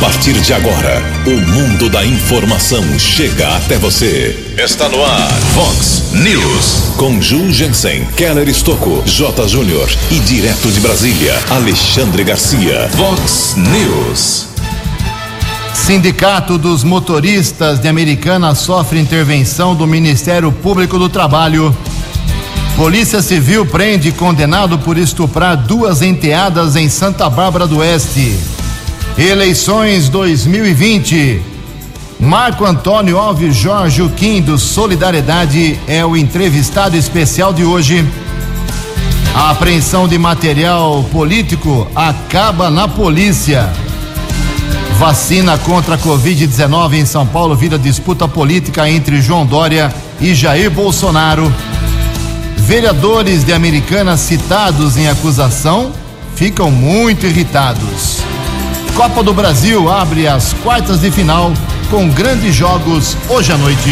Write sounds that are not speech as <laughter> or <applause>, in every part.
partir de agora, o mundo da informação chega até você. Está no ar, Fox News. Com Ju Jensen, Keller Estocco, J. Júnior e direto de Brasília, Alexandre Garcia. Fox News. Sindicato dos Motoristas de Americana sofre intervenção do Ministério Público do Trabalho. Polícia Civil prende condenado por estuprar duas enteadas em Santa Bárbara do Oeste. Eleições 2020. Marco Antônio Alves Jorge Uquim do Solidariedade é o entrevistado especial de hoje. A apreensão de material político acaba na polícia. Vacina contra a Covid-19 em São Paulo vira disputa política entre João Dória e Jair Bolsonaro. Vereadores de Americana citados em acusação ficam muito irritados. Copa do Brasil abre as quartas de final com grandes jogos hoje à noite.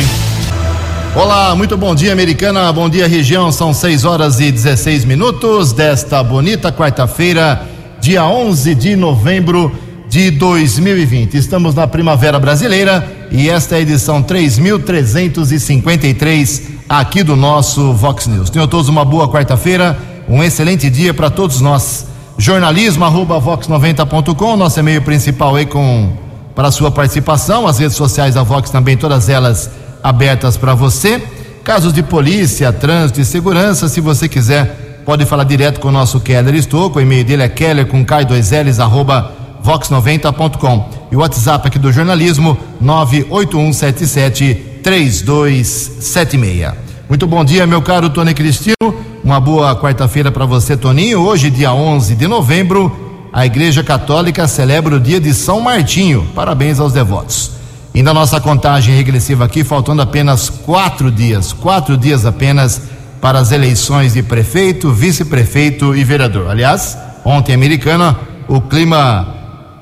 Olá, muito bom dia, Americana. Bom dia, região. São 6 horas e 16 minutos desta bonita quarta-feira, dia 11 de novembro de 2020. Estamos na Primavera Brasileira e esta é a edição 3353 aqui do nosso Vox News. Tenham todos uma boa quarta-feira, um excelente dia para todos nós. Jornalismo arroba vox90.com, nosso e-mail principal aí com para sua participação, as redes sociais da Vox também, todas elas abertas para você. Casos de polícia, trânsito e segurança, se você quiser, pode falar direto com o nosso Keller Estouco, o e-mail dele é keller com k2ls arroba vox90.com. E o WhatsApp aqui do jornalismo, 98177 3276. Muito bom dia, meu caro Tony Cristino. Uma boa quarta-feira para você, Toninho. Hoje, dia 11 de novembro, a Igreja Católica celebra o dia de São Martinho. Parabéns aos devotos. E na nossa contagem regressiva aqui, faltando apenas quatro dias, quatro dias apenas para as eleições de prefeito, vice-prefeito e vereador. Aliás, ontem, americana, o clima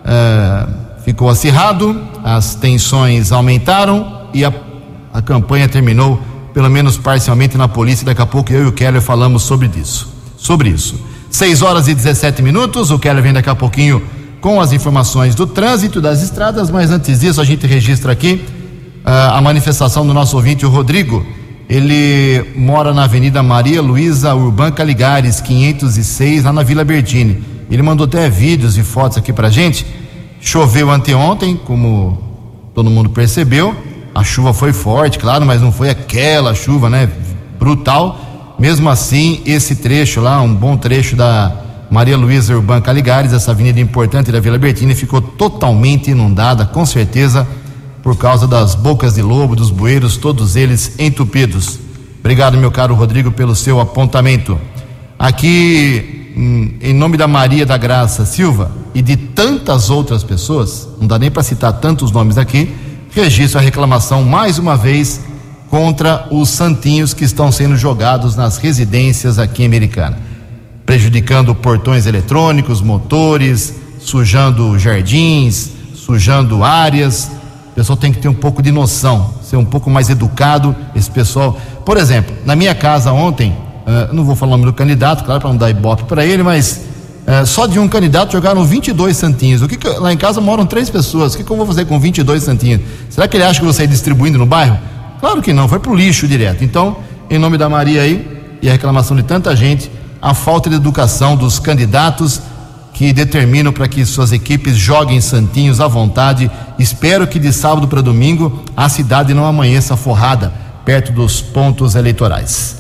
eh, ficou acirrado, as tensões aumentaram e a a campanha terminou, pelo menos parcialmente, na polícia. Daqui a pouco eu e o Keller falamos sobre isso. Sobre isso. 6 horas e 17 minutos. O Keller vem daqui a pouquinho com as informações do trânsito das estradas, mas antes disso, a gente registra aqui uh, a manifestação do nosso ouvinte, o Rodrigo. Ele mora na Avenida Maria Luísa Urban Caligares, 506, lá na Vila Bertini. Ele mandou até vídeos e fotos aqui pra gente. Choveu anteontem, como todo mundo percebeu a chuva foi forte, claro, mas não foi aquela chuva, né? Brutal. Mesmo assim, esse trecho lá, um bom trecho da Maria Luísa Urban Caligares, essa avenida importante da Vila Bertini, ficou totalmente inundada, com certeza, por causa das bocas de lobo, dos bueiros, todos eles entupidos. Obrigado, meu caro Rodrigo, pelo seu apontamento. Aqui, hum, em nome da Maria da Graça Silva e de tantas outras pessoas, não dá nem para citar tantos nomes aqui registra a reclamação mais uma vez contra os santinhos que estão sendo jogados nas residências aqui em Americana, prejudicando portões eletrônicos, motores, sujando jardins, sujando áreas. O pessoal tem que ter um pouco de noção, ser um pouco mais educado. Esse pessoal, por exemplo, na minha casa ontem, uh, não vou falar o nome do candidato, claro, para não dar ibope para ele, mas é, só de um candidato jogaram 22 santinhos. O que, que lá em casa moram três pessoas. O que, que eu vou fazer com 22 santinhos? Será que ele acha que vou sair distribuindo no bairro? Claro que não, foi pro lixo direto. Então, em nome da Maria aí e a reclamação de tanta gente, a falta de educação dos candidatos que determinam para que suas equipes joguem santinhos à vontade. Espero que de sábado para domingo a cidade não amanheça forrada perto dos pontos eleitorais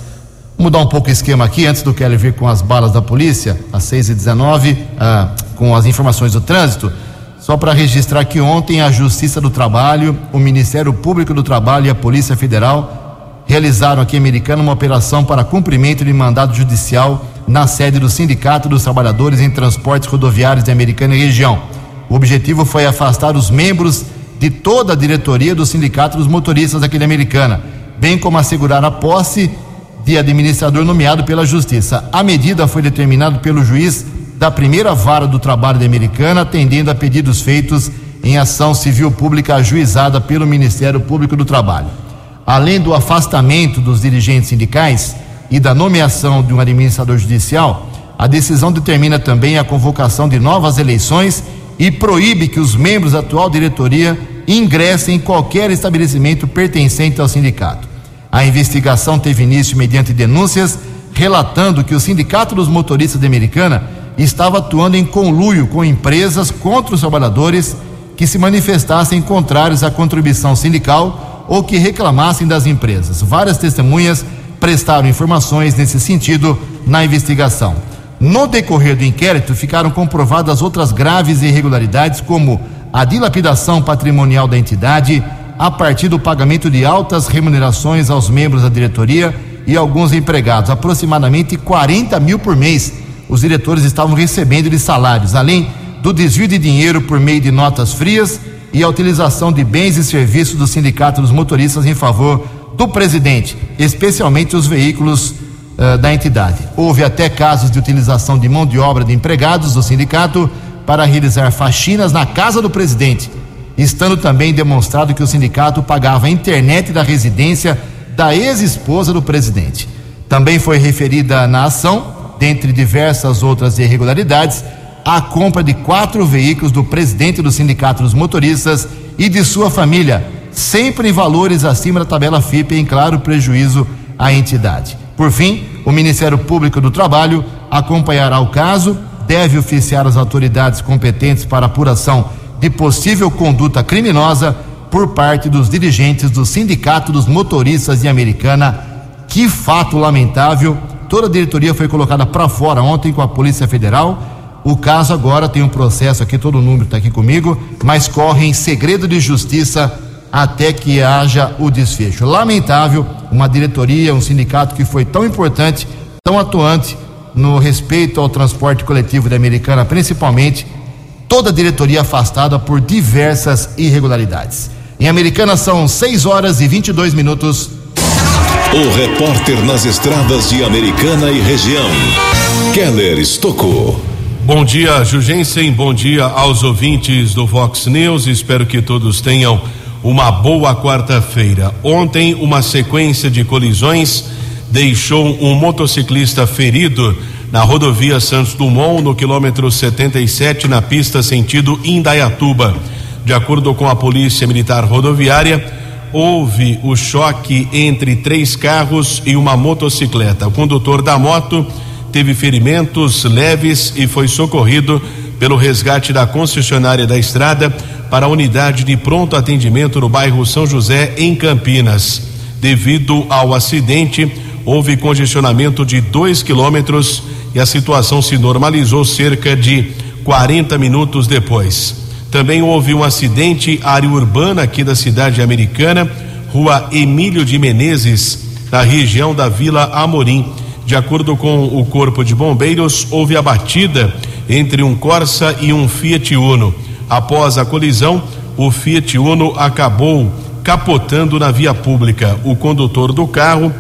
mudar um pouco o esquema aqui, antes do Kelly vir com as balas da polícia, às 6h19, ah, com as informações do trânsito. Só para registrar que ontem a Justiça do Trabalho, o Ministério Público do Trabalho e a Polícia Federal realizaram aqui em Americana uma operação para cumprimento de mandado judicial na sede do Sindicato dos Trabalhadores em Transportes Rodoviários de Americana e região. O objetivo foi afastar os membros de toda a diretoria do Sindicato dos Motoristas aqui de Americana, bem como assegurar a posse de administrador nomeado pela Justiça. A medida foi determinada pelo juiz da primeira vara do trabalho da Americana, atendendo a pedidos feitos em ação civil pública ajuizada pelo Ministério Público do Trabalho. Além do afastamento dos dirigentes sindicais e da nomeação de um administrador judicial, a decisão determina também a convocação de novas eleições e proíbe que os membros da atual diretoria ingressem em qualquer estabelecimento pertencente ao sindicato. A investigação teve início mediante denúncias relatando que o Sindicato dos Motoristas de Americana estava atuando em conluio com empresas contra os trabalhadores que se manifestassem contrários à contribuição sindical ou que reclamassem das empresas. Várias testemunhas prestaram informações nesse sentido na investigação. No decorrer do inquérito, ficaram comprovadas outras graves irregularidades, como a dilapidação patrimonial da entidade, a partir do pagamento de altas remunerações aos membros da diretoria e alguns empregados, aproximadamente 40 mil por mês. Os diretores estavam recebendo de salários, além do desvio de dinheiro por meio de notas frias e a utilização de bens e serviços do Sindicato dos Motoristas em favor do presidente, especialmente os veículos uh, da entidade. Houve até casos de utilização de mão de obra de empregados do sindicato para realizar faxinas na casa do presidente, estando também demonstrado que o sindicato pagava a internet da residência da ex-esposa do presidente. Também foi referida na ação, dentre diversas outras irregularidades, a compra de quatro veículos do presidente do Sindicato dos Motoristas e de sua família, sempre em valores acima da tabela FIP, em claro prejuízo à entidade. Por fim, o Ministério Público do Trabalho acompanhará o caso, deve oficiar as autoridades competentes para apuração de possível conduta criminosa por parte dos dirigentes do Sindicato dos Motoristas de Americana. Que fato lamentável! Toda a diretoria foi colocada para fora ontem com a Polícia Federal. O caso agora tem um processo aqui, todo o número está aqui comigo, mas corre em segredo de justiça até que haja o desfecho. Lamentável, uma diretoria, um sindicato que foi tão importante, tão atuante no respeito ao transporte coletivo da Americana, principalmente, toda a diretoria afastada por diversas irregularidades. Em Americana são 6 horas e 22 minutos. O repórter nas estradas de Americana e região, Keller Estocou. Bom dia, Jugensen. Bom dia aos ouvintes do Vox News. Espero que todos tenham uma boa quarta-feira. Ontem, uma sequência de colisões deixou um motociclista ferido na rodovia Santos Dumont, no quilômetro 77, na pista sentido Indaiatuba. De acordo com a Polícia Militar Rodoviária, houve o choque entre três carros e uma motocicleta. O condutor da moto teve ferimentos leves e foi socorrido pelo resgate da concessionária da estrada para a unidade de pronto atendimento no bairro São José, em Campinas. Devido ao acidente, houve congestionamento de dois quilômetros e a situação se normalizou cerca de 40 minutos depois. Também houve um acidente área urbana aqui da cidade americana, rua Emílio de Menezes, na região da Vila Amorim. De acordo com o Corpo de Bombeiros, houve a batida entre um Corsa e um Fiat Uno. Após a colisão, o Fiat Uno acabou capotando na via pública. O condutor do carro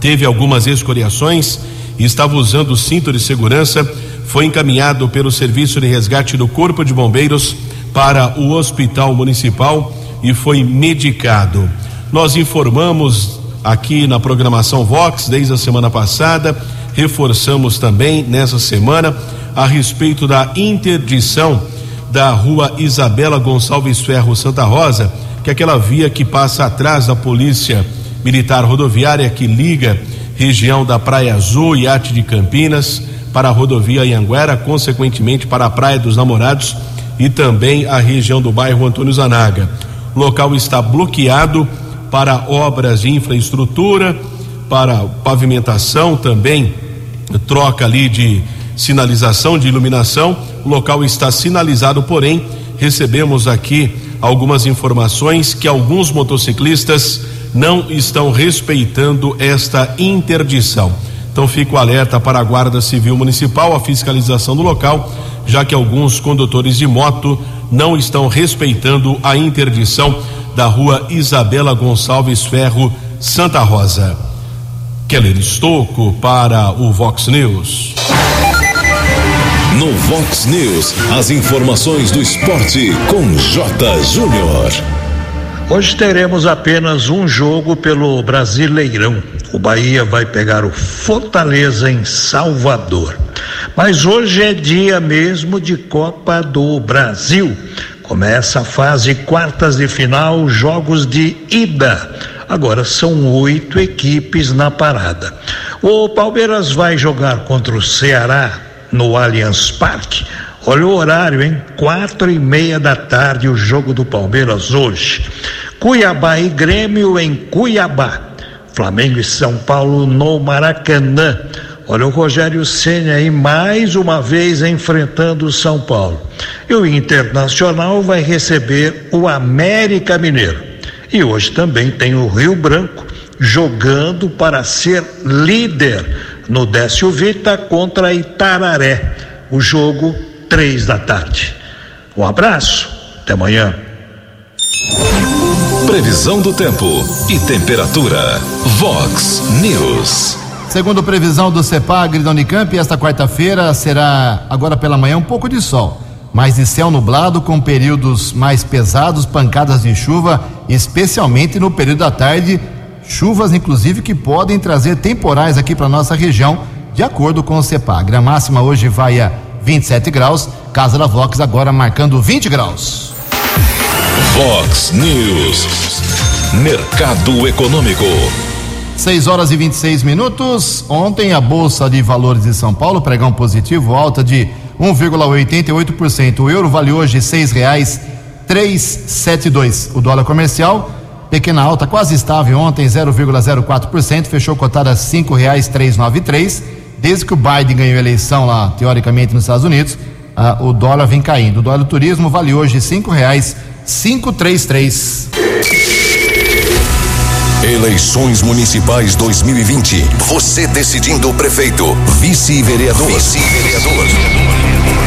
teve algumas escoriações e estava usando o cinto de segurança. Foi encaminhado pelo Serviço de Resgate do Corpo de Bombeiros para o Hospital Municipal e foi medicado. Nós informamos aqui na programação Vox desde a semana passada, reforçamos também nessa semana a respeito da interdição da rua Isabela Gonçalves Ferro Santa Rosa, que é aquela via que passa atrás da Polícia Militar Rodoviária que liga região da Praia Azul e Arte de Campinas para a rodovia Anhanguera, consequentemente para a Praia dos Namorados e também a região do bairro Antônio Zanaga. O local está bloqueado para obras de infraestrutura, para pavimentação também, troca ali de sinalização de iluminação. O local está sinalizado, porém, recebemos aqui algumas informações que alguns motociclistas não estão respeitando esta interdição. Então fica o alerta para a Guarda Civil Municipal, a fiscalização do local, já que alguns condutores de moto não estão respeitando a interdição da rua Isabela Gonçalves Ferro, Santa Rosa. Keller Estocco para o Vox News. No Vox News, as informações do esporte com J. Júnior. Hoje teremos apenas um jogo pelo Brasileirão. O Bahia vai pegar o Fortaleza em Salvador. Mas hoje é dia mesmo de Copa do Brasil. Começa a fase quartas de final, jogos de ida. Agora são oito equipes na parada. O Palmeiras vai jogar contra o Ceará no Allianz Parque. Olha o horário, hein? Quatro e meia da tarde o jogo do Palmeiras hoje. Cuiabá e Grêmio em Cuiabá. Flamengo e São Paulo no Maracanã. Olha o Rogério Senna aí mais uma vez enfrentando o São Paulo. E o Internacional vai receber o América Mineiro. E hoje também tem o Rio Branco jogando para ser líder no Décio Vita contra Itararé. O jogo três da tarde. Um abraço, até amanhã. Previsão do tempo e temperatura. Vox News. Segundo previsão do CEPAGRI da Unicamp, esta quarta-feira será, agora pela manhã, um pouco de sol, mas de céu nublado com períodos mais pesados, pancadas de chuva, especialmente no período da tarde. Chuvas, inclusive, que podem trazer temporais aqui para nossa região, de acordo com o CEPAGRI. A máxima hoje vai a 27 graus, Casa da Vox agora marcando 20 graus. Vox News. Mercado Econômico. 6 horas e 26 minutos. Ontem a Bolsa de Valores de São Paulo pregão positivo, alta de 1,88%. O euro vale hoje R$ 6,372. O dólar comercial, pequena alta, quase estável ontem, 0,04%, fechou cotada a R$ 5,393. Desde que o Biden ganhou a eleição lá, teoricamente, nos Estados Unidos, ah, o dólar vem caindo. O dólar turismo vale hoje R$ 5,533. Eleições Municipais 2020. Você decidindo o prefeito, vice-vereador. Vice-vereador.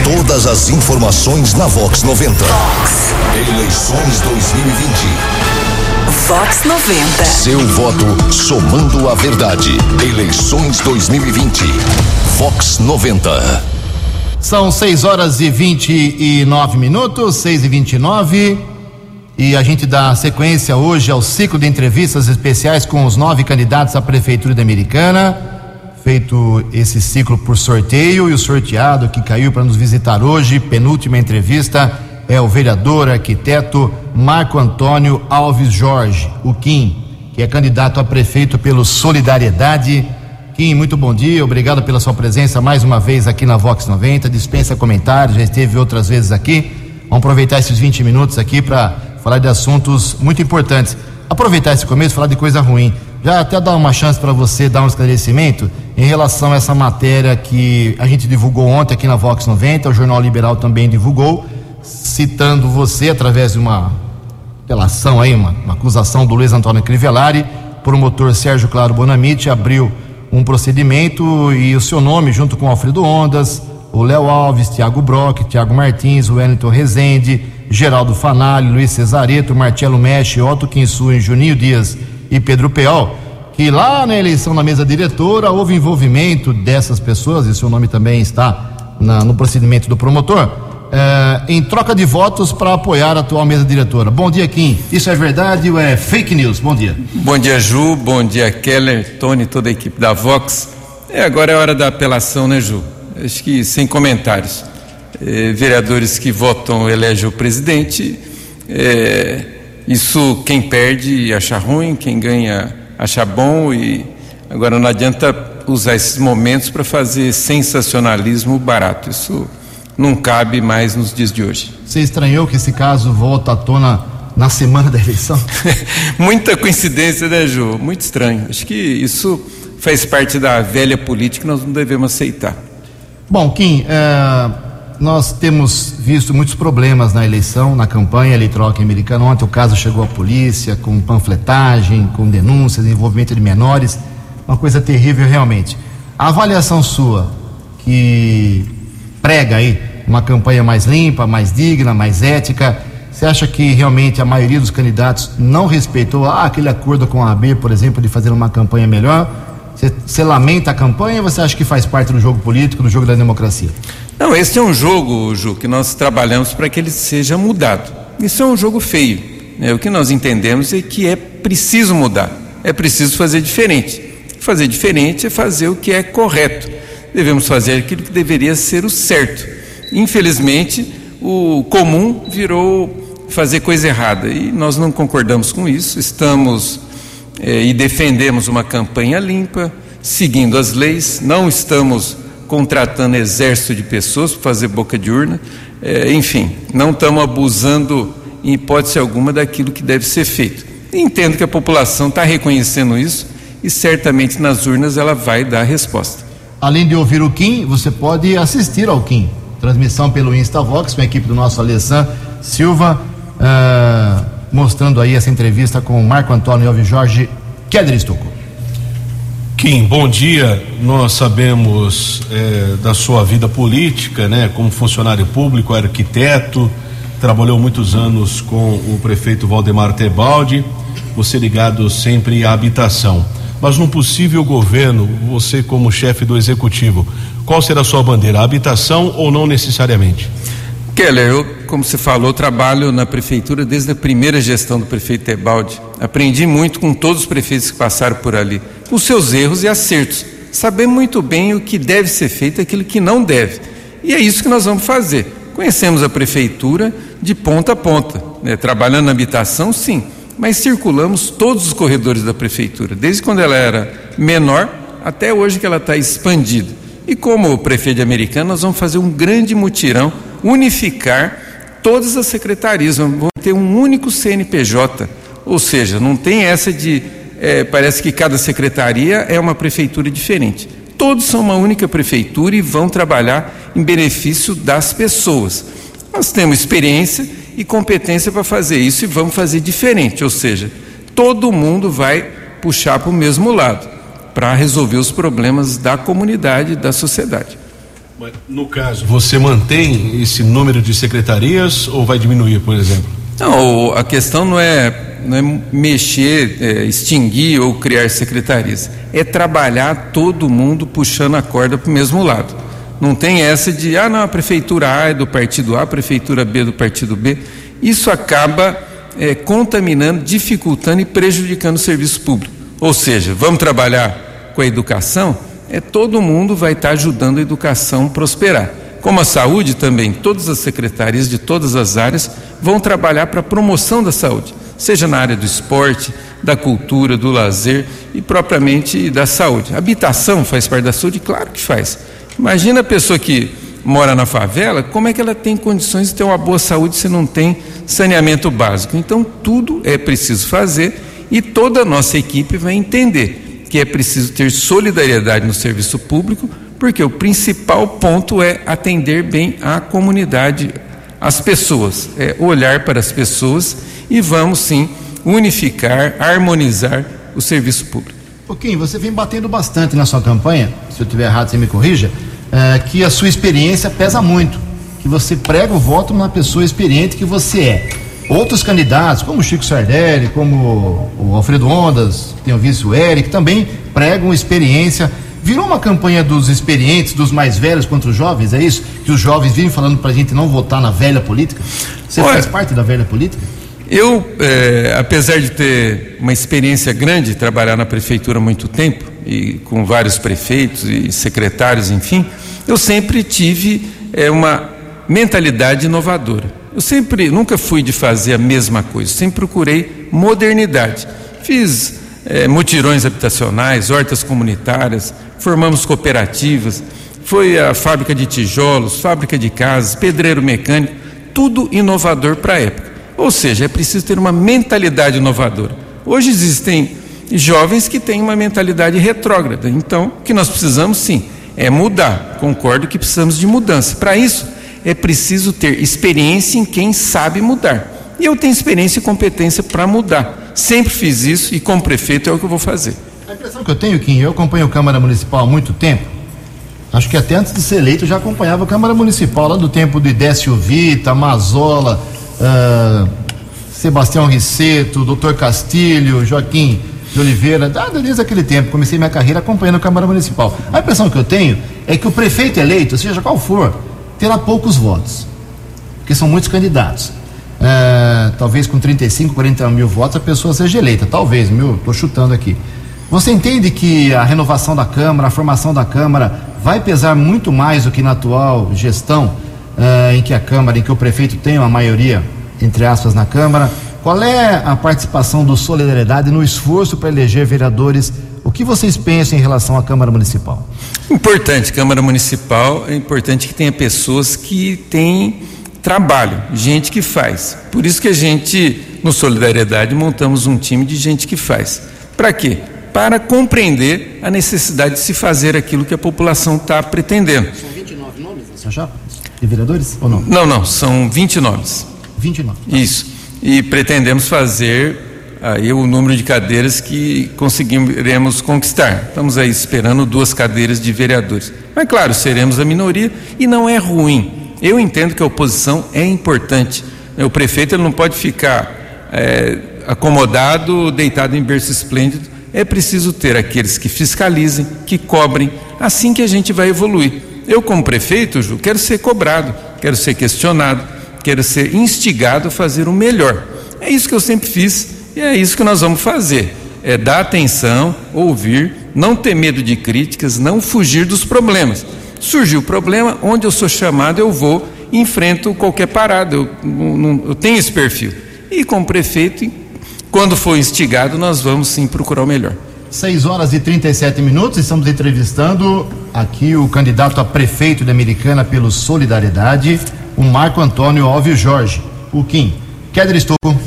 Todas as informações na Vox 90. Vox. Eleições 2020. Vox 90. Seu voto somando a verdade. Eleições 2020. Vox 90. São 6 horas e 29 minutos, 6 e 29 e a gente dá sequência hoje ao ciclo de entrevistas especiais com os nove candidatos à Prefeitura da Americana. Feito esse ciclo por sorteio e o sorteado que caiu para nos visitar hoje, penúltima entrevista, é o vereador arquiteto Marco Antônio Alves Jorge, o Kim, que é candidato a prefeito pelo Solidariedade. Kim, muito bom dia, obrigado pela sua presença mais uma vez aqui na Vox 90. Dispensa comentários, já esteve outras vezes aqui. Vamos aproveitar esses 20 minutos aqui para falar de assuntos muito importantes. Aproveitar esse começo, falar de coisa ruim. Já até dar uma chance para você dar um esclarecimento em relação a essa matéria que a gente divulgou ontem aqui na Vox 90, o Jornal Liberal também divulgou, citando você através de uma relação aí, uma, uma acusação do Luiz Antônio Crivellari, promotor Sérgio Claro Bonamite abriu um procedimento e o seu nome, junto com Alfredo Ondas, o Léo Alves, Tiago Brock, Tiago Martins, o Wellington Rezende, Geraldo Fanali, Luiz Cesareto, Marcelo Mexe, Otto Kinsuen, Juninho Dias e Pedro Peol, que lá na eleição na mesa diretora houve envolvimento dessas pessoas, e seu nome também está na, no procedimento do promotor, eh, em troca de votos para apoiar a atual mesa diretora. Bom dia, Kim. Isso é verdade ou é fake news? Bom dia. Bom dia, Ju. Bom dia, Keller, Tony, toda a equipe da Vox. É, agora é hora da apelação, né, Ju? Acho que sem comentários. É, vereadores que votam elegem o presidente. É, isso quem perde acha ruim, quem ganha acha bom e agora não adianta usar esses momentos para fazer sensacionalismo barato. Isso não cabe mais nos dias de hoje. Você estranhou que esse caso volta à tona na semana da eleição? <laughs> Muita coincidência, né, Ju? Muito estranho. Acho que isso faz parte da velha política que nós não devemos aceitar. Bom, Kim, é, nós temos visto muitos problemas na eleição, na campanha eleitoral aqui americana. Ontem o caso chegou à polícia com panfletagem, com denúncias, envolvimento de menores. Uma coisa terrível realmente. A avaliação sua, que prega aí uma campanha mais limpa, mais digna, mais ética, você acha que realmente a maioria dos candidatos não respeitou ah, aquele acordo com a AB, por exemplo, de fazer uma campanha melhor? Você, lamenta a campanha ou você acha que faz parte do jogo político, do jogo da democracia? Não, esse é um jogo, Ju, que nós trabalhamos para que ele seja mudado. Isso é um jogo feio. Né? O que nós entendemos é que é preciso mudar, é preciso fazer diferente. fazer diferente é fazer o que é correto. Devemos fazer aquilo que deveria ser o certo. Infelizmente, o comum virou fazer coisa errada e nós não concordamos com isso. Estamos eh, e defendemos uma campanha limpa, seguindo as leis, não estamos contratando exército de pessoas para fazer boca de urna, eh, enfim, não estamos abusando em hipótese alguma daquilo que deve ser feito. Entendo que a população está reconhecendo isso e certamente nas urnas ela vai dar a resposta. Além de ouvir o Kim, você pode assistir ao Kim. Transmissão pelo InstaVox com a equipe do nosso Alessan Silva, uh, mostrando aí essa entrevista com o Marco Antônio Alves Jorge Keller Estocco. Kim, bom dia. Nós sabemos é, da sua vida política, né? Como funcionário público, arquiteto, trabalhou muitos anos com o prefeito Valdemar Tebaldi, você ligado sempre à habitação. Mas num possível governo, você como chefe do executivo, qual será a sua bandeira? habitação ou não necessariamente? Keller, eu, como você falou, trabalho na prefeitura desde a primeira gestão do prefeito Tebaldi. Aprendi muito com todos os prefeitos que passaram por ali, com seus erros e acertos. Sabemos muito bem o que deve ser feito e aquilo que não deve. E é isso que nós vamos fazer. Conhecemos a prefeitura de ponta a ponta, né? trabalhando na habitação, sim, mas circulamos todos os corredores da prefeitura, desde quando ela era menor até hoje que ela está expandida. E como prefeito de Americana, nós vamos fazer um grande mutirão, unificar todas as secretarias, vamos ter um único CNPJ, ou seja, não tem essa de é, parece que cada secretaria é uma prefeitura diferente. Todos são uma única prefeitura e vão trabalhar em benefício das pessoas. Nós temos experiência e competência para fazer isso e vamos fazer diferente, ou seja, todo mundo vai puxar para o mesmo lado para resolver os problemas da comunidade, da sociedade. No caso, você mantém esse número de secretarias ou vai diminuir, por exemplo? Não, a questão não é, não é mexer, é, extinguir ou criar secretarias. É trabalhar todo mundo puxando a corda para o mesmo lado. Não tem essa de, ah, não, a prefeitura A é do partido A, a prefeitura B é do partido B. Isso acaba é, contaminando, dificultando e prejudicando o serviço público. Ou seja, vamos trabalhar com a educação, é todo mundo vai estar ajudando a educação prosperar. Como a saúde também, todas as secretarias de todas as áreas vão trabalhar para a promoção da saúde, seja na área do esporte, da cultura, do lazer e propriamente da saúde. Habitação faz parte da saúde? Claro que faz Imagina a pessoa que mora na favela, como é que ela tem condições de ter uma boa saúde se não tem saneamento básico? Então, tudo é preciso fazer e toda a nossa equipe vai entender que é preciso ter solidariedade no serviço público, porque o principal ponto é atender bem a comunidade, as pessoas, é olhar para as pessoas e vamos sim unificar, harmonizar o serviço público. Pouquinho, você vem batendo bastante na sua campanha, se eu estiver errado, você me corrija, é, que a sua experiência pesa muito, que você prega o voto numa pessoa experiente que você é. Outros candidatos, como o Chico Sardelli, como o Alfredo Ondas, tem o vice o Eric, também pregam experiência. Virou uma campanha dos experientes, dos mais velhos contra os jovens, é isso? Que os jovens vivem falando pra gente não votar na velha política? Você Olha, faz parte da velha política? Eu, é, apesar de ter uma experiência grande, de trabalhar na prefeitura há muito tempo, e com vários prefeitos e secretários, enfim, eu sempre tive é, uma mentalidade inovadora. Eu sempre, nunca fui de fazer a mesma coisa, sempre procurei modernidade. Fiz é, mutirões habitacionais, hortas comunitárias, formamos cooperativas, foi a fábrica de tijolos, fábrica de casas, pedreiro mecânico, tudo inovador para a época. Ou seja, é preciso ter uma mentalidade inovadora. Hoje existem jovens que têm uma mentalidade retrógrada. Então, o que nós precisamos sim é mudar. Concordo que precisamos de mudança. Para isso, é preciso ter experiência em quem sabe mudar. E eu tenho experiência e competência para mudar. Sempre fiz isso e como prefeito é o que eu vou fazer. A impressão que eu tenho, Kim, eu acompanho a Câmara Municipal há muito tempo. Acho que até antes de ser eleito eu já acompanhava a Câmara Municipal, lá do tempo de Décio Vita, Mazola, uh, Sebastião Risseto, doutor Castilho, Joaquim de Oliveira, desde aquele tempo, comecei minha carreira acompanhando a Câmara Municipal. A impressão que eu tenho é que o prefeito eleito, seja qual for, terá poucos votos, porque são muitos candidatos. Uh, talvez com 35, 40 mil votos a pessoa seja eleita, talvez, meu, estou chutando aqui. Você entende que a renovação da Câmara, a formação da Câmara, vai pesar muito mais do que na atual gestão, uh, em que a Câmara, em que o prefeito tem uma maioria, entre aspas, na Câmara? Qual é a participação do Solidariedade no esforço para eleger vereadores? O que vocês pensam em relação à Câmara Municipal? Importante, Câmara Municipal, é importante que tenha pessoas que têm trabalho, gente que faz. Por isso que a gente, no Solidariedade, montamos um time de gente que faz. Para quê? Para compreender a necessidade de se fazer aquilo que a população está pretendendo. São 29 nomes nessa chapa? De vereadores ou não? Não, não, são 20 nomes. 29. Isso. E pretendemos fazer aí o número de cadeiras que conseguiremos conquistar. Estamos aí esperando duas cadeiras de vereadores. Mas claro, seremos a minoria e não é ruim. Eu entendo que a oposição é importante. O prefeito ele não pode ficar é, acomodado, deitado em berço esplêndido. É preciso ter aqueles que fiscalizem, que cobrem, assim que a gente vai evoluir. Eu, como prefeito, Ju, quero ser cobrado, quero ser questionado, quero ser instigado a fazer o melhor. É isso que eu sempre fiz e é isso que nós vamos fazer. É dar atenção, ouvir, não ter medo de críticas, não fugir dos problemas. Surgiu o problema, onde eu sou chamado, eu vou enfrento qualquer parada. Eu, não, eu tenho esse perfil. E como prefeito, quando for instigado, nós vamos sim procurar o melhor. 6 horas e 37 minutos, estamos entrevistando aqui o candidato a prefeito da Americana pelo Solidariedade, o Marco Antônio Óvio Jorge. O Kim. Keller Estocco.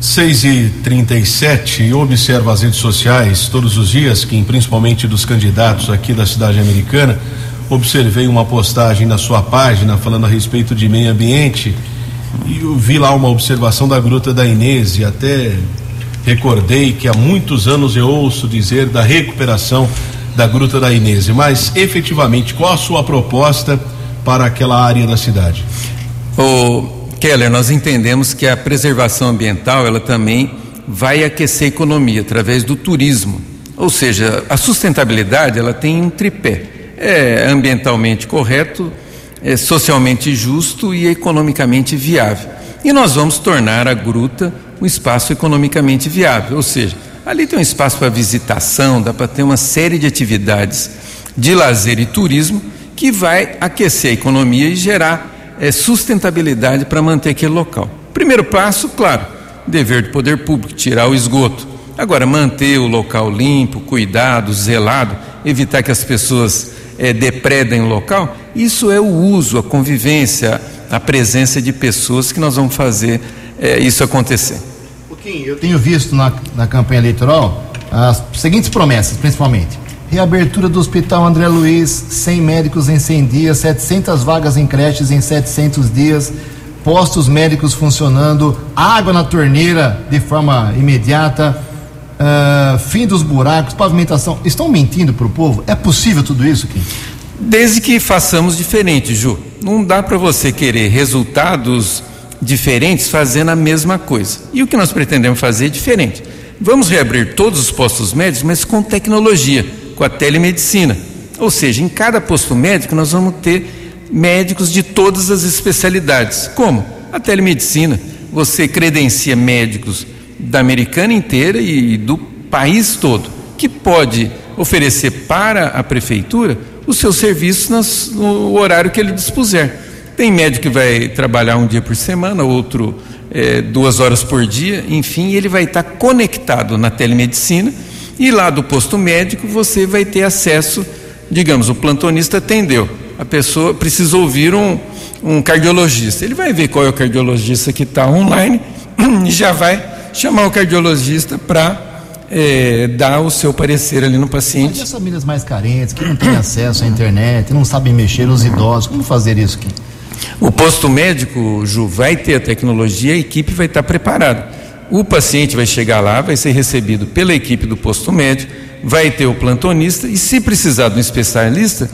6 e 37 eu observo as redes sociais todos os dias, Kim, principalmente dos candidatos aqui da cidade americana. Observei uma postagem na sua página falando a respeito de meio ambiente e vi lá uma observação da Gruta da Inês e até recordei que há muitos anos eu ouço dizer da recuperação da Gruta da Inês, mas efetivamente qual a sua proposta para aquela área da cidade? O Keller, nós entendemos que a preservação ambiental ela também vai aquecer a economia através do turismo. Ou seja, a sustentabilidade ela tem um tripé. É ambientalmente correto, é socialmente justo e economicamente viável. E nós vamos tornar a gruta um espaço economicamente viável, ou seja, ali tem um espaço para visitação, dá para ter uma série de atividades de lazer e turismo que vai aquecer a economia e gerar é, sustentabilidade para manter aquele local. Primeiro passo, claro, dever do poder público, tirar o esgoto. Agora, manter o local limpo, cuidado, zelado, evitar que as pessoas é, depredem o local, isso é o uso, a convivência, a presença de pessoas que nós vamos fazer é, isso acontecer. Pouquinho, eu tenho visto na, na campanha eleitoral as seguintes promessas, principalmente. Reabertura do Hospital André Luiz, 100 médicos em 100 dias, 700 vagas em creches em 700 dias, postos médicos funcionando, água na torneira de forma imediata, uh, fim dos buracos, pavimentação. Estão mentindo para o povo? É possível tudo isso, Kim? Desde que façamos diferente, Ju. Não dá para você querer resultados diferentes fazendo a mesma coisa. E o que nós pretendemos fazer é diferente. Vamos reabrir todos os postos médicos, mas com tecnologia, com a telemedicina. Ou seja, em cada posto médico nós vamos ter médicos de todas as especialidades. Como? A telemedicina. Você credencia médicos da americana inteira e do país todo, que pode oferecer para a prefeitura os seus serviços no horário que ele dispuser. Tem médico que vai trabalhar um dia por semana, outro é, duas horas por dia, enfim, ele vai estar conectado na telemedicina e lá do posto médico você vai ter acesso, digamos, o plantonista atendeu, a pessoa precisa ouvir um, um cardiologista, ele vai ver qual é o cardiologista que está online <clears throat> e já vai chamar o cardiologista para é, dar o seu parecer ali no paciente. Mas as famílias mais carentes, que não têm acesso à internet, não sabem mexer, os idosos, como fazer isso aqui? O posto médico, Ju, vai ter a tecnologia, a equipe vai estar preparada. O paciente vai chegar lá, vai ser recebido pela equipe do posto médico, vai ter o plantonista e, se precisar de um especialista,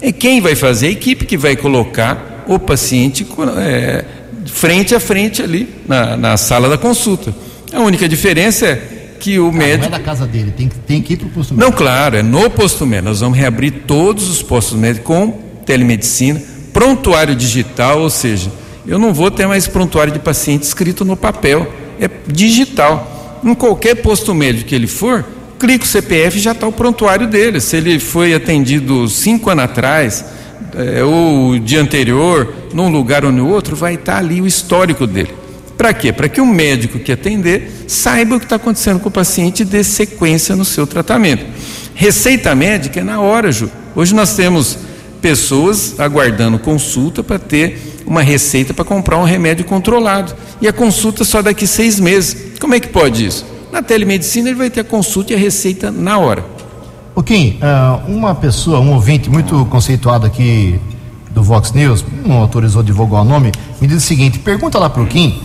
é quem vai fazer a equipe que vai colocar o paciente é, frente a frente ali na, na sala da consulta. A única diferença é que o ah, médico. Não é da casa dele, tem, tem que ir para o posto médico. Não, claro, é no posto médico. Nós vamos reabrir todos os postos médicos com telemedicina, prontuário digital, ou seja, eu não vou ter mais prontuário de paciente escrito no papel, é digital. Em qualquer posto médico que ele for, clica o CPF já está o prontuário dele. Se ele foi atendido cinco anos atrás, é, ou o dia anterior, num lugar ou no outro, vai estar tá ali o histórico dele. Para quê? Para que o médico que atender saiba o que está acontecendo com o paciente e dê sequência no seu tratamento. Receita médica é na hora, Ju. Hoje nós temos pessoas aguardando consulta para ter uma receita para comprar um remédio controlado. E a consulta só daqui seis meses. Como é que pode isso? Na telemedicina ele vai ter a consulta e a receita na hora. O Kim, uh, uma pessoa, um ouvinte muito conceituado aqui do Vox News, não autorizou divulgar o nome, me diz o seguinte: pergunta lá para o Kim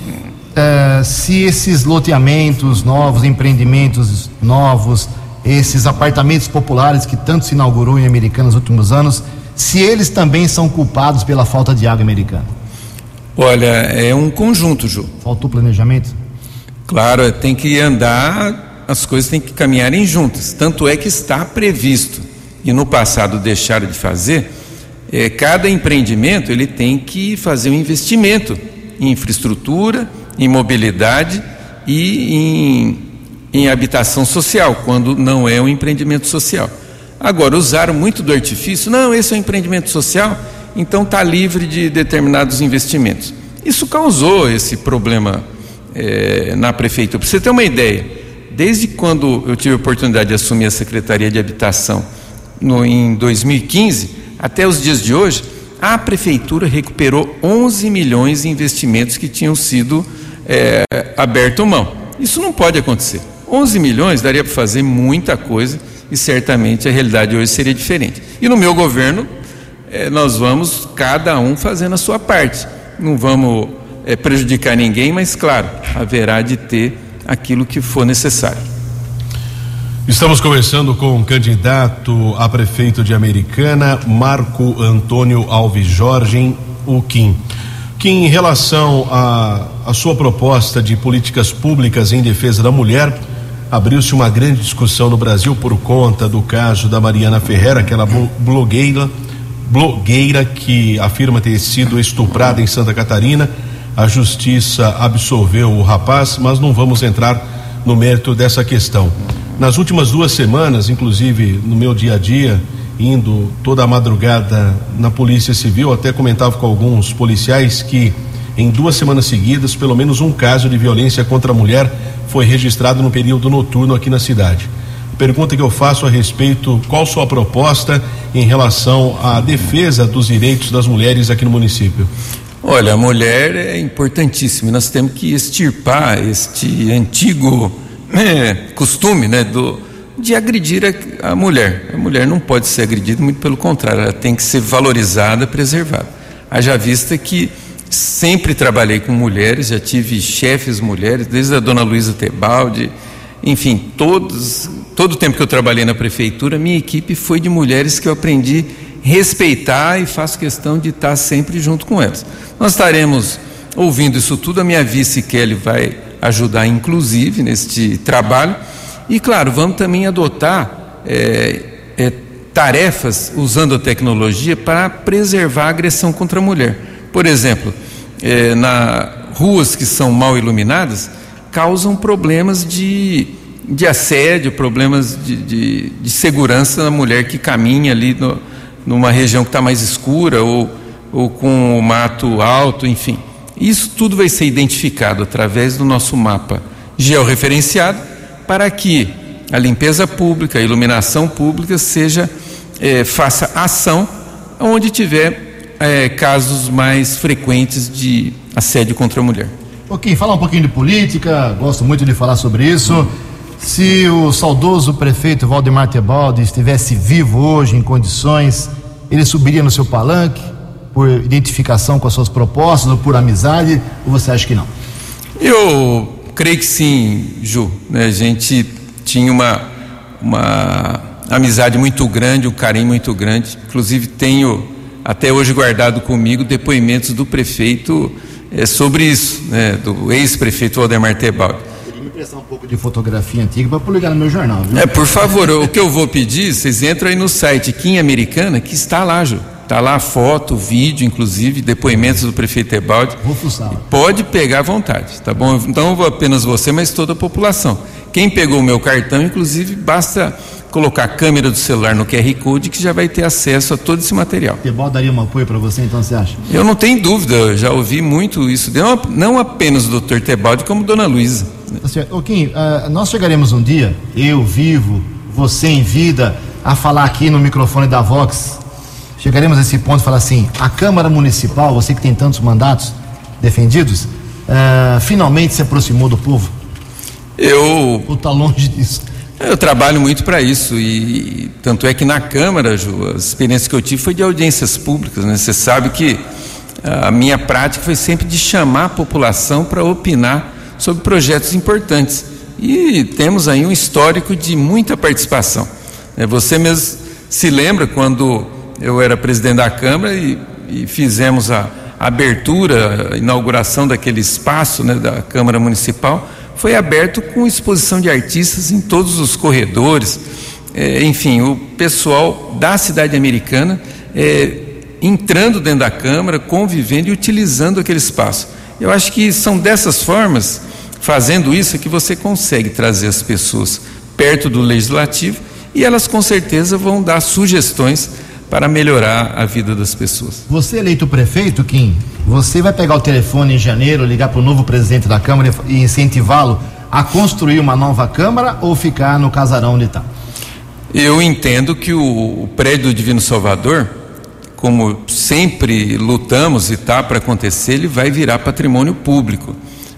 uh, se esses loteamentos novos, empreendimentos novos, esses apartamentos populares que tanto se inaugurou em Americana nos últimos anos, se eles também são culpados pela falta de água americana. Olha, é um conjunto, Ju. Faltou planejamento? Claro, é, tem que andar, as coisas têm que caminharem juntas. Tanto é que está previsto, e no passado deixaram de fazer, é, cada empreendimento ele tem que fazer um investimento em infraestrutura, em mobilidade e em, em habitação social, quando não é um empreendimento social. Agora, usaram muito do artifício, não, esse é um empreendimento social, então está livre de determinados investimentos. Isso causou esse problema é, na prefeitura. Para você ter uma ideia, desde quando eu tive a oportunidade de assumir a Secretaria de Habitação no, em 2015, até os dias de hoje, a prefeitura recuperou 11 milhões em investimentos que tinham sido é, aberto mão. Isso não pode acontecer. 11 milhões daria para fazer muita coisa e certamente a realidade hoje seria diferente. E no meu governo, é, nós vamos cada um fazendo a sua parte. Não vamos é, prejudicar ninguém, mas claro, haverá de ter aquilo que for necessário. Estamos conversando com o candidato a prefeito de Americana, Marco Antônio Alves Jorge, o Kim. Kim, em relação à sua proposta de políticas públicas em defesa da mulher, abriu-se uma grande discussão no Brasil por conta do caso da Mariana Ferreira, aquela blogueira, blogueira que afirma ter sido estuprada em Santa Catarina. A justiça absolveu o rapaz, mas não vamos entrar no mérito dessa questão. Nas últimas duas semanas, inclusive no meu dia a dia, indo toda a madrugada na Polícia Civil, até comentava com alguns policiais que em duas semanas seguidas, pelo menos um caso de violência contra a mulher foi registrado no período noturno aqui na cidade. Pergunta que eu faço a respeito, qual sua proposta em relação à defesa dos direitos das mulheres aqui no município? Olha, a mulher é importantíssima. Nós temos que extirpar este antigo é, costume, né, do, de agredir a, a, mulher. A mulher não pode ser agredida, muito pelo contrário, ela tem que ser valorizada, preservada. Haja vista que sempre trabalhei com mulheres, já tive chefes mulheres, desde a dona Luísa Tebaldi, enfim, todos, todo o tempo que eu trabalhei na prefeitura, minha equipe foi de mulheres que eu aprendi a respeitar e faço questão de estar sempre junto com elas. Nós estaremos ouvindo isso tudo, a minha vice Kelly vai ajudar, inclusive, neste trabalho. E, claro, vamos também adotar é, é, tarefas usando a tecnologia para preservar a agressão contra a mulher. Por exemplo, é, na ruas que são mal iluminadas, causam problemas de, de assédio, problemas de, de, de segurança da mulher que caminha ali no, numa região que está mais escura ou, ou com o mato alto, enfim. Isso tudo vai ser identificado através do nosso mapa georreferenciado para que a limpeza pública, a iluminação pública seja é, faça ação onde tiver é, casos mais frequentes de assédio contra a mulher. Ok, falar um pouquinho de política, gosto muito de falar sobre isso. Se o saudoso prefeito Valdemar Tebaldi estivesse vivo hoje, em condições, ele subiria no seu palanque por identificação com as suas propostas ou por amizade, ou você acha que não? Eu creio que sim, Ju. Né? A gente tinha uma, uma amizade muito grande, um carinho muito grande. Inclusive, tenho até hoje guardado comigo depoimentos do prefeito é, sobre isso, né, do ex-prefeito Waldemar Tebaldi. Queria me prestar um pouco de fotografia antiga para publicar no meu jornal, viu? É, por favor, o que eu vou pedir, vocês entram aí no site Kim Americana, que está lá, Ju. Está lá foto, vídeo, inclusive, depoimentos do prefeito Tebaldi. Vou fuçar. Pode pegar à vontade, tá bom? Então, apenas você, mas toda a população. Quem pegou o meu cartão, inclusive, basta colocar a câmera do celular no QR Code que já vai ter acesso a todo esse material. Futebol daria um apoio para você, então, você acha? Eu não tenho dúvida, eu já ouvi muito isso, não, não apenas do Dr. Tebaldi, como Dona Luísa. Tá Kim, uh, nós chegaremos um dia, eu vivo, você em vida, a falar aqui no microfone da Vox. Chegaremos a esse ponto e falar assim: a Câmara Municipal, você que tem tantos mandatos defendidos, uh, finalmente se aproximou do povo? Eu. Ou está longe disso? Eu trabalho muito para isso e tanto é que na Câmara, Ju, as experiências que eu tive foi de audiências públicas, né? Você sabe que a minha prática foi sempre de chamar a população para opinar sobre projetos importantes e temos aí um histórico de muita participação. É, você mesmo se lembra quando eu era presidente da Câmara e, e fizemos a abertura, a inauguração daquele espaço né, da Câmara Municipal foi aberto com exposição de artistas em todos os corredores. É, enfim, o pessoal da cidade americana é, entrando dentro da Câmara, convivendo e utilizando aquele espaço. Eu acho que são dessas formas, fazendo isso, que você consegue trazer as pessoas perto do legislativo e elas com certeza vão dar sugestões para melhorar a vida das pessoas. Você eleito prefeito, Kim, você vai pegar o telefone em janeiro, ligar para o novo presidente da Câmara e incentivá-lo a construir uma nova Câmara ou ficar no casarão onde está? Eu entendo que o, o prédio do Divino Salvador, como sempre lutamos e está para acontecer, ele vai virar patrimônio público.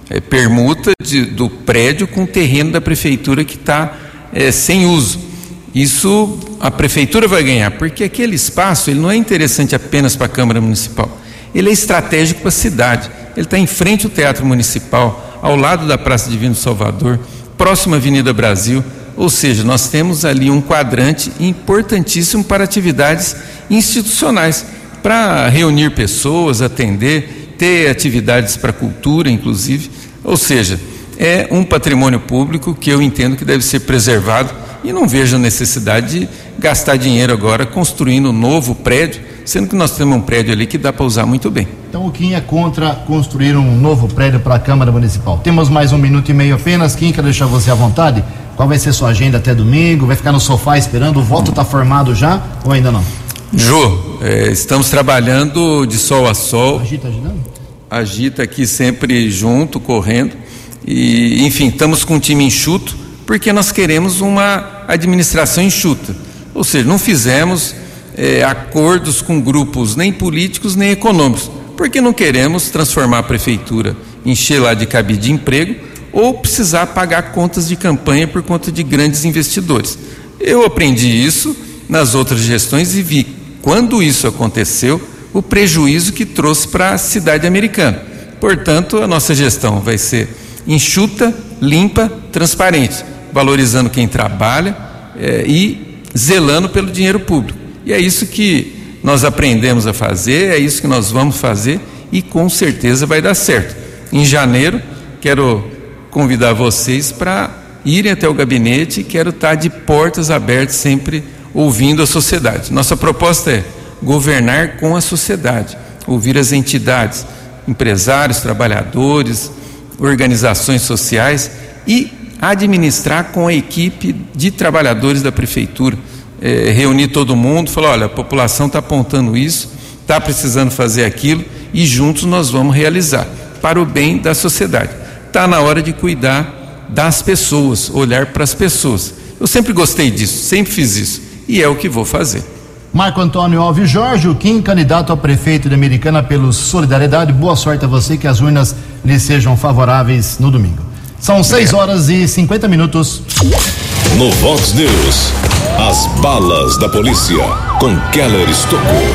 É permuta de, do prédio com o terreno da prefeitura que está é, sem uso. Isso a prefeitura vai ganhar, porque aquele espaço ele não é interessante apenas para a Câmara Municipal, ele é estratégico para a cidade. Ele está em frente ao Teatro Municipal, ao lado da Praça Divino Salvador, próximo à Avenida Brasil, ou seja, nós temos ali um quadrante importantíssimo para atividades institucionais, para reunir pessoas, atender, ter atividades para cultura, inclusive. Ou seja, é um patrimônio público que eu entendo que deve ser preservado e não vejo a necessidade de gastar dinheiro agora construindo um novo prédio, sendo que nós temos um prédio ali que dá para usar muito bem. Então o Kim é contra construir um novo prédio para a Câmara Municipal. Temos mais um minuto e meio apenas. Kim, quer deixar você à vontade? Qual vai ser sua agenda até domingo? Vai ficar no sofá esperando? O voto está formado já ou ainda não? Jô, é, estamos trabalhando de sol a sol. Agita, agitando? Agita aqui sempre junto, correndo. E, enfim, estamos com um time enxuto porque nós queremos uma administração enxuta. Ou seja, não fizemos é, acordos com grupos nem políticos nem econômicos, porque não queremos transformar a prefeitura, encher lá de cabide de emprego ou precisar pagar contas de campanha por conta de grandes investidores. Eu aprendi isso nas outras gestões e vi, quando isso aconteceu, o prejuízo que trouxe para a cidade americana. Portanto, a nossa gestão vai ser enxuta, limpa, transparente valorizando quem trabalha é, e zelando pelo dinheiro público. E é isso que nós aprendemos a fazer, é isso que nós vamos fazer e com certeza vai dar certo. Em janeiro, quero convidar vocês para irem até o gabinete e quero estar de portas abertas sempre ouvindo a sociedade. Nossa proposta é governar com a sociedade, ouvir as entidades, empresários, trabalhadores, organizações sociais e administrar com a equipe de trabalhadores da prefeitura. É, reunir todo mundo, falar: olha, a população está apontando isso, está precisando fazer aquilo e juntos nós vamos realizar para o bem da sociedade. Está na hora de cuidar das pessoas, olhar para as pessoas. Eu sempre gostei disso, sempre fiz isso e é o que vou fazer. Marco Antônio Alves Jorge, o Kim, candidato a prefeito de Americana pelo Solidariedade. Boa sorte a você, que as urnas lhe sejam favoráveis no domingo. São 6 horas e 50 minutos. No Vox News, as balas da polícia com Keller Estocou.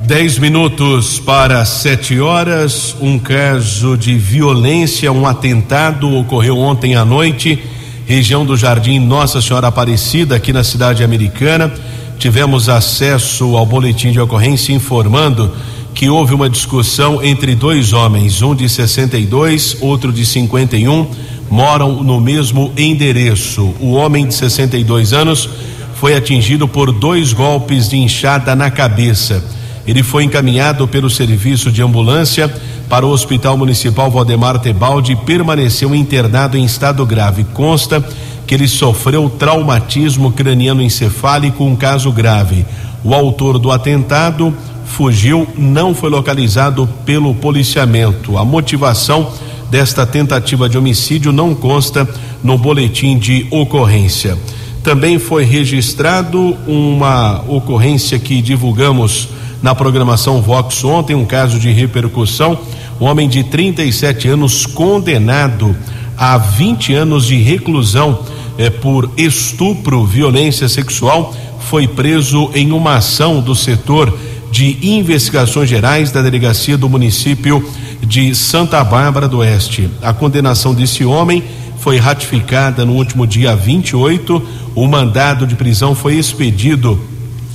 10 minutos para 7 horas. Um caso de violência, um atentado ocorreu ontem à noite, região do Jardim Nossa Senhora Aparecida, aqui na cidade americana. Tivemos acesso ao boletim de ocorrência informando que houve uma discussão entre dois homens, um de 62, outro de 51, moram no mesmo endereço. O homem de 62 anos foi atingido por dois golpes de enxada na cabeça. Ele foi encaminhado pelo serviço de ambulância para o Hospital Municipal Valdemar Tebaldi e permaneceu internado em estado grave. Consta que ele sofreu traumatismo craniano encefálico, um caso grave. O autor do atentado fugiu, não foi localizado pelo policiamento. A motivação desta tentativa de homicídio não consta no boletim de ocorrência. Também foi registrado uma ocorrência que divulgamos na programação Vox ontem, um caso de repercussão. Um homem de 37 anos condenado a 20 anos de reclusão eh, por estupro, violência sexual, foi preso em uma ação do setor de investigações gerais da delegacia do município de Santa Bárbara do Oeste. A condenação desse homem foi ratificada no último dia 28. O mandado de prisão foi expedido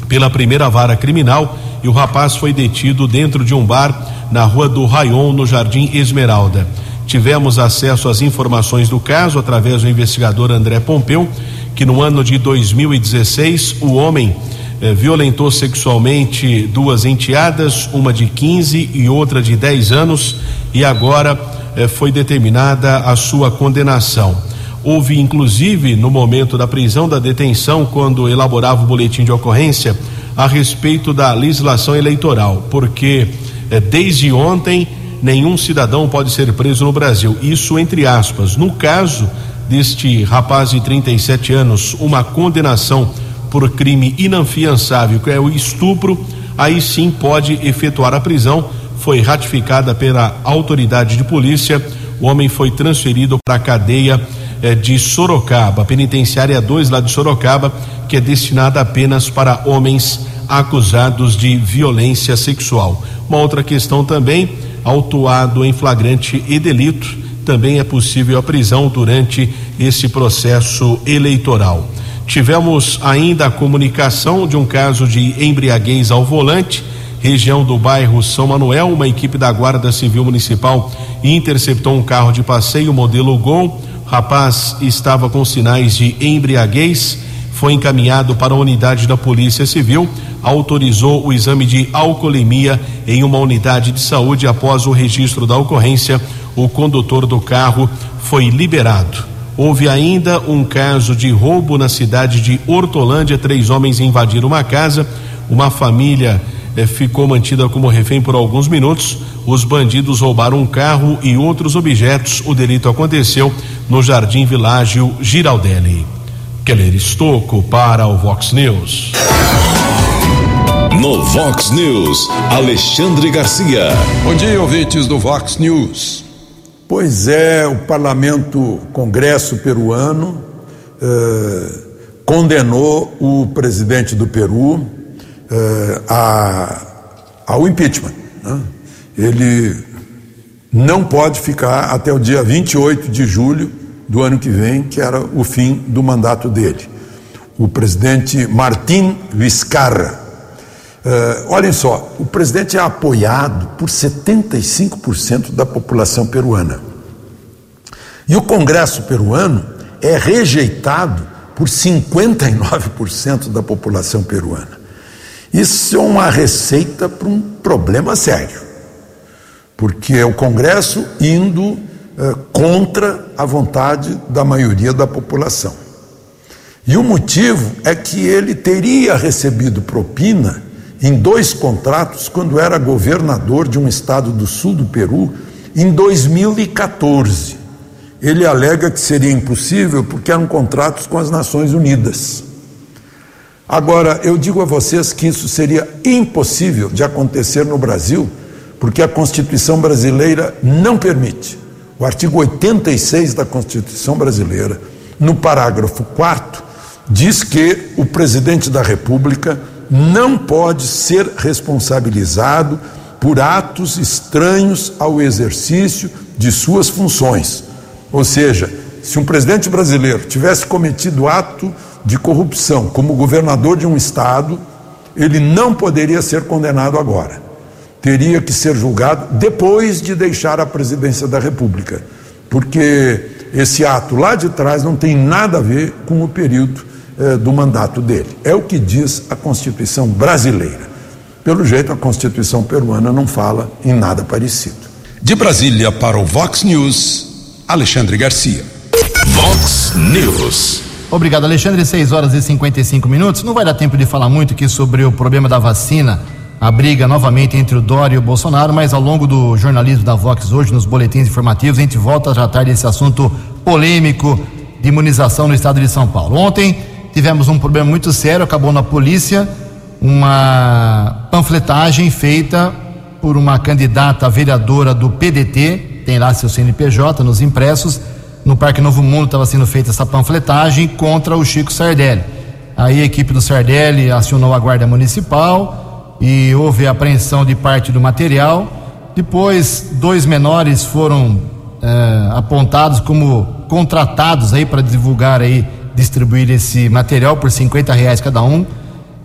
pela primeira vara criminal e o rapaz foi detido dentro de um bar na rua do Rayon, no Jardim Esmeralda. Tivemos acesso às informações do caso através do investigador André Pompeu, que no ano de 2016 o homem eh, violentou sexualmente duas enteadas, uma de 15 e outra de 10 anos, e agora eh, foi determinada a sua condenação. Houve, inclusive, no momento da prisão, da detenção, quando elaborava o boletim de ocorrência, a respeito da legislação eleitoral, porque eh, desde ontem nenhum cidadão pode ser preso no Brasil. Isso entre aspas. No caso deste rapaz de 37 anos, uma condenação por crime inafiançável, que é o estupro, aí sim pode efetuar a prisão. Foi ratificada pela autoridade de polícia. O homem foi transferido para a cadeia eh, de Sorocaba, penitenciária 2 lá de Sorocaba, que é destinada apenas para homens acusados de violência sexual. Uma outra questão também, autuado em flagrante e delito, também é possível a prisão durante esse processo eleitoral. Tivemos ainda a comunicação de um caso de embriaguez ao volante, região do bairro São Manuel. Uma equipe da Guarda Civil Municipal interceptou um carro de passeio modelo Gol. O rapaz estava com sinais de embriaguez, foi encaminhado para a unidade da Polícia Civil, autorizou o exame de alcoolemia em uma unidade de saúde. Após o registro da ocorrência, o condutor do carro foi liberado. Houve ainda um caso de roubo na cidade de Hortolândia. Três homens invadiram uma casa. Uma família eh, ficou mantida como refém por alguns minutos. Os bandidos roubaram um carro e outros objetos. O delito aconteceu no Jardim Világio Giraldelli. Keller Estocco para o Vox News. No Vox News, Alexandre Garcia. Bom dia, ouvintes do Vox News. Pois é, o parlamento, Congresso peruano, eh, condenou o presidente do Peru eh, a, ao impeachment. Né? Ele não pode ficar até o dia 28 de julho do ano que vem, que era o fim do mandato dele. O presidente Martim Vizcarra. Uh, olhem só, o presidente é apoiado por 75% da população peruana. E o Congresso peruano é rejeitado por 59% da população peruana. Isso é uma receita para um problema sério, porque é o Congresso indo uh, contra a vontade da maioria da população. E o motivo é que ele teria recebido propina em dois contratos quando era governador de um estado do sul do Peru em 2014. Ele alega que seria impossível porque eram contratos com as Nações Unidas. Agora, eu digo a vocês que isso seria impossível de acontecer no Brasil, porque a Constituição brasileira não permite. O artigo 86 da Constituição brasileira, no parágrafo 4, diz que o presidente da República não pode ser responsabilizado por atos estranhos ao exercício de suas funções. Ou seja, se um presidente brasileiro tivesse cometido ato de corrupção como governador de um estado, ele não poderia ser condenado agora. Teria que ser julgado depois de deixar a presidência da República, porque esse ato lá de trás não tem nada a ver com o período eh, do mandato dele. É o que diz a Constituição brasileira. Pelo jeito, a Constituição peruana não fala em nada parecido. De Brasília para o Vox News, Alexandre Garcia. Vox News. Obrigado, Alexandre. 6 horas e 55 minutos. Não vai dar tempo de falar muito aqui sobre o problema da vacina, a briga novamente entre o Dória e o Bolsonaro, mas ao longo do jornalismo da Vox hoje, nos boletins informativos, a gente volta a tratar desse assunto polêmico de imunização no estado de São Paulo. Ontem tivemos um problema muito sério, acabou na polícia uma panfletagem feita por uma candidata vereadora do PDT, tem lá seu CNPJ nos impressos. No Parque Novo Mundo estava sendo feita essa panfletagem contra o Chico Sardelli. Aí a equipe do Sardelli acionou a Guarda Municipal e houve apreensão de parte do material. Depois, dois menores foram eh, apontados como contratados aí para divulgar aí, distribuir esse material por 50 reais cada um.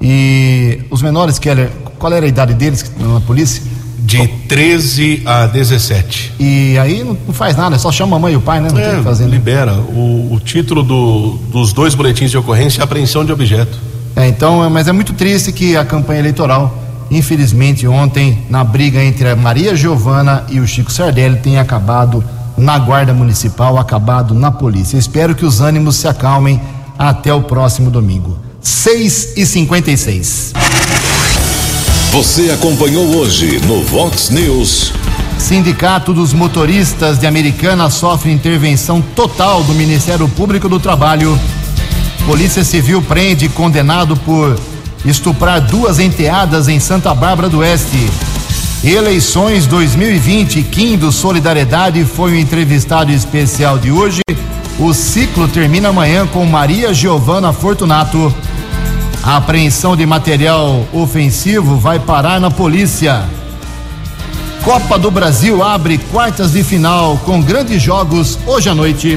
E os menores, Keller, qual era a idade deles na polícia? De 13 a 17. E aí não, faz nada, só chama a mãe e o pai, né? Não tem o que fazer, É, né? libera. O, o título do- dos dois boletins de ocorrência é apreensão de objeto. É, então, é, mas é muito triste que a campanha eleitoral, infelizmente, ontem, na briga entre a Maria Giovana e o Chico Sardelli, tenha acabado na Guarda Municipal, acabado na polícia. Espero que os ânimos se acalmem até o próximo domingo. 6 e 56 Você acompanhou hoje no Vox News. Sindicato dos Motoristas de Americana sofre intervenção total do Ministério Público do Trabalho. Polícia Civil prende condenado por estuprar duas enteadas em Santa Bárbara do Oeste. Eleições 2020, Kim do Solidariedade foi o entrevistado especial de hoje. O ciclo termina amanhã com Maria Giovana Fortunato. A apreensão de material ofensivo vai parar na polícia. Copa do Brasil abre quartas de final com grandes jogos hoje à noite.